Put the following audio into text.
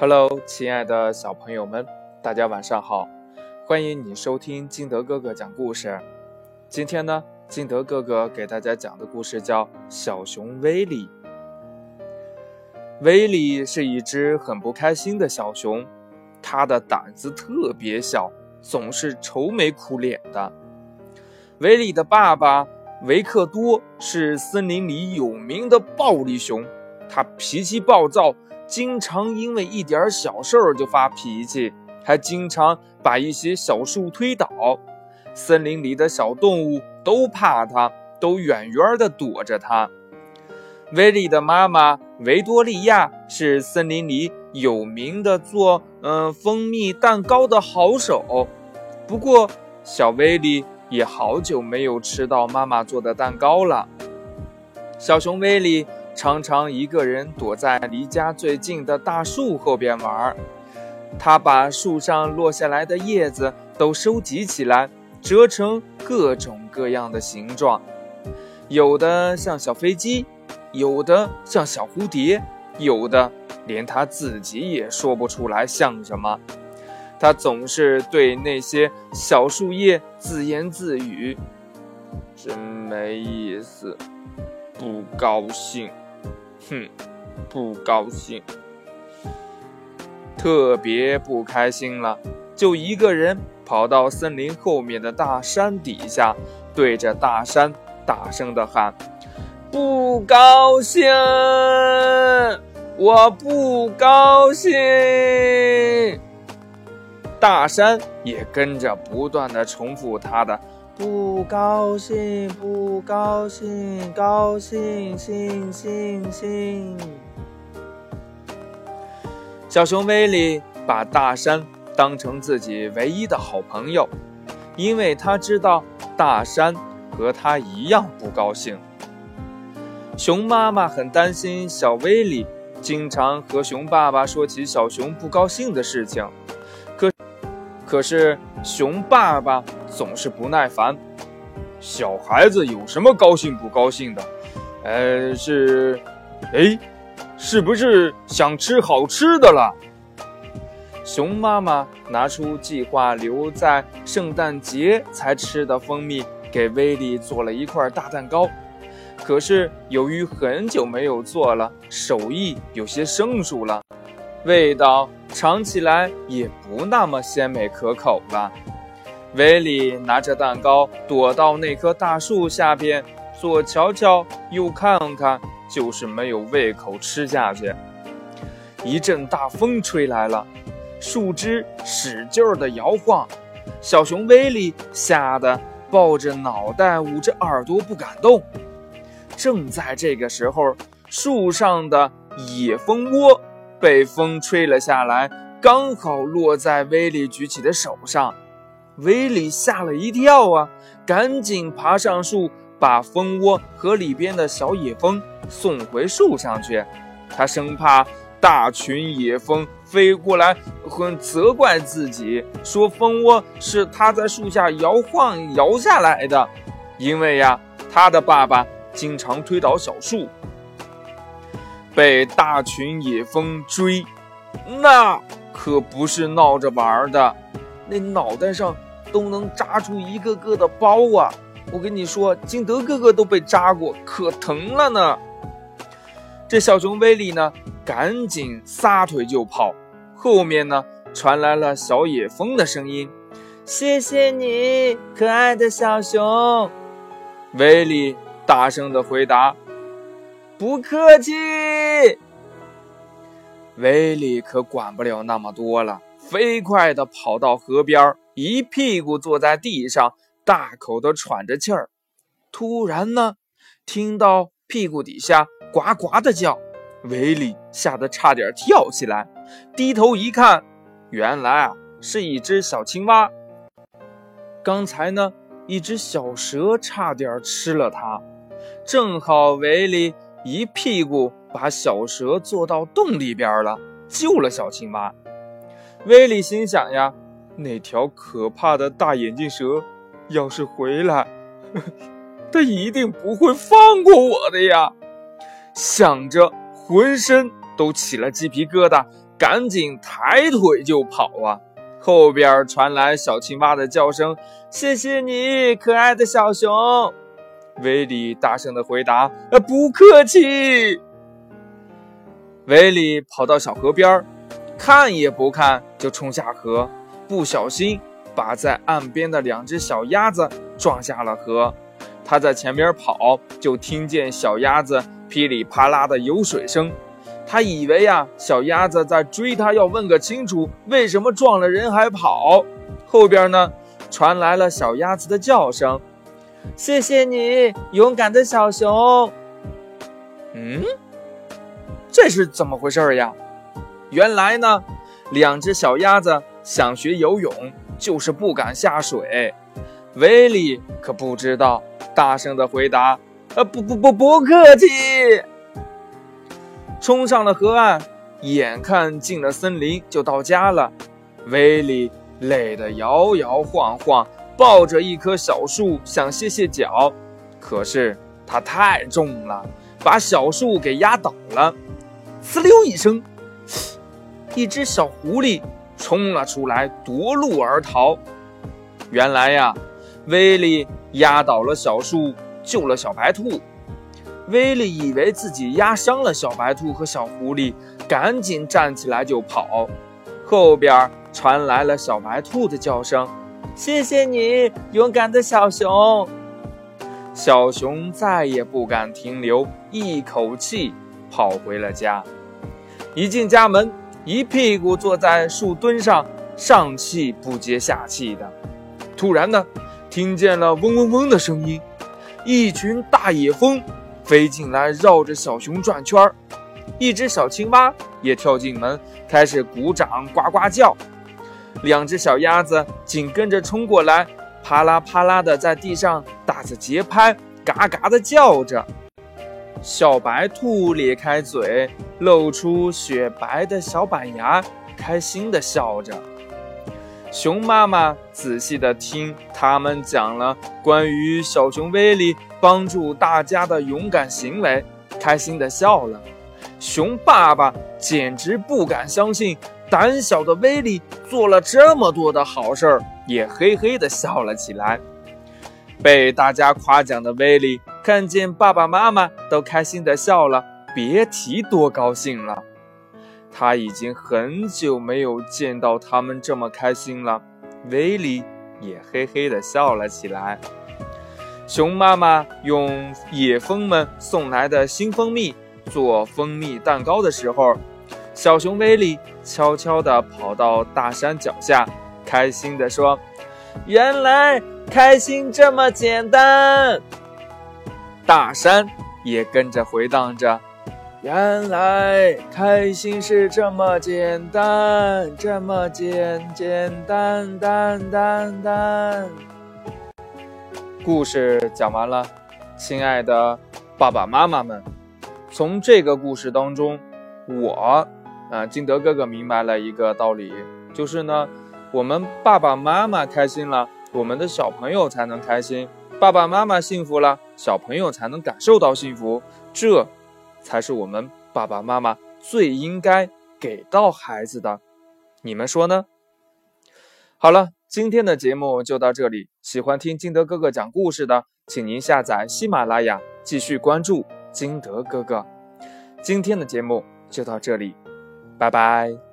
Hello，亲爱的小朋友们，大家晚上好！欢迎你收听金德哥哥讲故事。今天呢，金德哥哥给大家讲的故事叫《小熊威利》。威利是一只很不开心的小熊，它的胆子特别小，总是愁眉苦脸的。威利的爸爸维克多是森林里有名的暴力熊，他脾气暴躁。经常因为一点小事儿就发脾气，还经常把一些小树推倒。森林里的小动物都怕它，都远远地躲着它。威利的妈妈维多利亚是森林里有名的做嗯蜂蜜蛋糕的好手，不过小威利也好久没有吃到妈妈做的蛋糕了。小熊威利。常常一个人躲在离家最近的大树后边玩，他把树上落下来的叶子都收集起来，折成各种各样的形状，有的像小飞机，有的像小蝴蝶，有的连他自己也说不出来像什么。他总是对那些小树叶自言自语：“真没意思，不高兴。”哼，不高兴，特别不开心了，就一个人跑到森林后面的大山底下，对着大山大声的喊：“不高兴，我不高兴。”大山也跟着不断的重复他的。不高兴，不高兴，高兴，兴，兴，兴。小熊威利把大山当成自己唯一的好朋友，因为他知道大山和他一样不高兴。熊妈妈很担心小威利，经常和熊爸爸说起小熊不高兴的事情。可，是熊爸爸。总是不耐烦，小孩子有什么高兴不高兴的？呃，是，哎，是不是想吃好吃的了？熊妈妈拿出计划留在圣诞节才吃的蜂蜜，给威利做了一块大蛋糕。可是由于很久没有做了，手艺有些生疏了，味道尝起来也不那么鲜美可口了。威利拿着蛋糕躲到那棵大树下边，左瞧瞧，右看看，就是没有胃口吃下去。一阵大风吹来了，树枝使劲儿地摇晃，小熊威利吓得抱着脑袋，捂着耳朵不敢动。正在这个时候，树上的野蜂窝被风吹了下来，刚好落在威利举起的手上。威利吓了一跳啊，赶紧爬上树，把蜂窝和里边的小野蜂送回树上去。他生怕大群野蜂飞过来，很责怪自己，说蜂窝是他在树下摇晃摇下来的。因为呀，他的爸爸经常推倒小树，被大群野蜂追，那可不是闹着玩的，那脑袋上。都能扎出一个个的包啊！我跟你说，金德哥哥都被扎过，可疼了呢。这小熊威利呢，赶紧撒腿就跑。后面呢，传来了小野蜂的声音：“谢谢你，可爱的小熊。”威利大声的回答：“不客气。”威利可管不了那么多了，飞快的跑到河边一屁股坐在地上，大口的喘着气儿。突然呢，听到屁股底下呱呱的叫，威利吓得差点跳起来，低头一看，原来啊是一只小青蛙。刚才呢，一只小蛇差点吃了它，正好威利一屁股把小蛇坐到洞里边了，救了小青蛙。威利心想呀。那条可怕的大眼镜蛇，要是回来，它一定不会放过我的呀！想着，浑身都起了鸡皮疙瘩，赶紧抬腿就跑啊！后边传来小青蛙的叫声：“谢谢你，可爱的小熊。”威利大声的回答：“呃，不客气。”威利跑到小河边，看也不看就冲下河，不小心把在岸边的两只小鸭子撞下了河。他在前边跑，就听见小鸭子噼里啪啦的游水声。他以为呀，小鸭子在追他，要问个清楚，为什么撞了人还跑？后边呢，传来了小鸭子的叫声：“谢谢你，勇敢的小熊。”嗯，这是怎么回事呀？原来呢，两只小鸭子想学游泳，就是不敢下水。威利可不知道，大声的回答：“呃，不不不，不客气。”冲上了河岸，眼看进了森林就到家了。威利累得摇摇晃晃，抱着一棵小树想歇歇脚，可是它太重了，把小树给压倒了。呲溜一声，一只小狐狸冲了出来，夺路而逃。原来呀，威利压倒了小树，救了小白兔。威利以为自己压伤了小白兔和小狐狸，赶紧站起来就跑。后边传来了小白兔的叫声：“谢谢你，勇敢的小熊。”小熊再也不敢停留，一口气跑回了家。一进家门，一屁股坐在树墩上，上气不接下气的。突然呢，听见了嗡嗡嗡的声音，一群大野蜂。飞进来，绕着小熊转圈儿。一只小青蛙也跳进门，开始鼓掌、呱呱叫。两只小鸭子紧跟着冲过来，啪啦啪啦的在地上打着节拍，嘎嘎的叫着。小白兔咧开嘴，露出雪白的小板牙，开心的笑着。熊妈妈仔细地听他们讲了关于小熊威利帮助大家的勇敢行为，开心地笑了。熊爸爸简直不敢相信，胆小的威利做了这么多的好事儿，也嘿嘿地笑了起来。被大家夸奖的威利看见爸爸妈妈都开心地笑了，别提多高兴了。他已经很久没有见到他们这么开心了，威利也嘿嘿地笑了起来。熊妈妈用野蜂们送来的新蜂蜜做蜂蜜蛋糕的时候，小熊威利悄悄地跑到大山脚下，开心地说：“原来开心这么简单。”大山也跟着回荡着。原来开心是这么简单，这么简简单单单单。故事讲完了，亲爱的爸爸妈妈们，从这个故事当中，我啊，金德哥哥明白了一个道理，就是呢，我们爸爸妈妈开心了，我们的小朋友才能开心；爸爸妈妈幸福了，小朋友才能感受到幸福。这。才是我们爸爸妈妈最应该给到孩子的，你们说呢？好了，今天的节目就到这里。喜欢听金德哥哥讲故事的，请您下载喜马拉雅，继续关注金德哥哥。今天的节目就到这里，拜拜。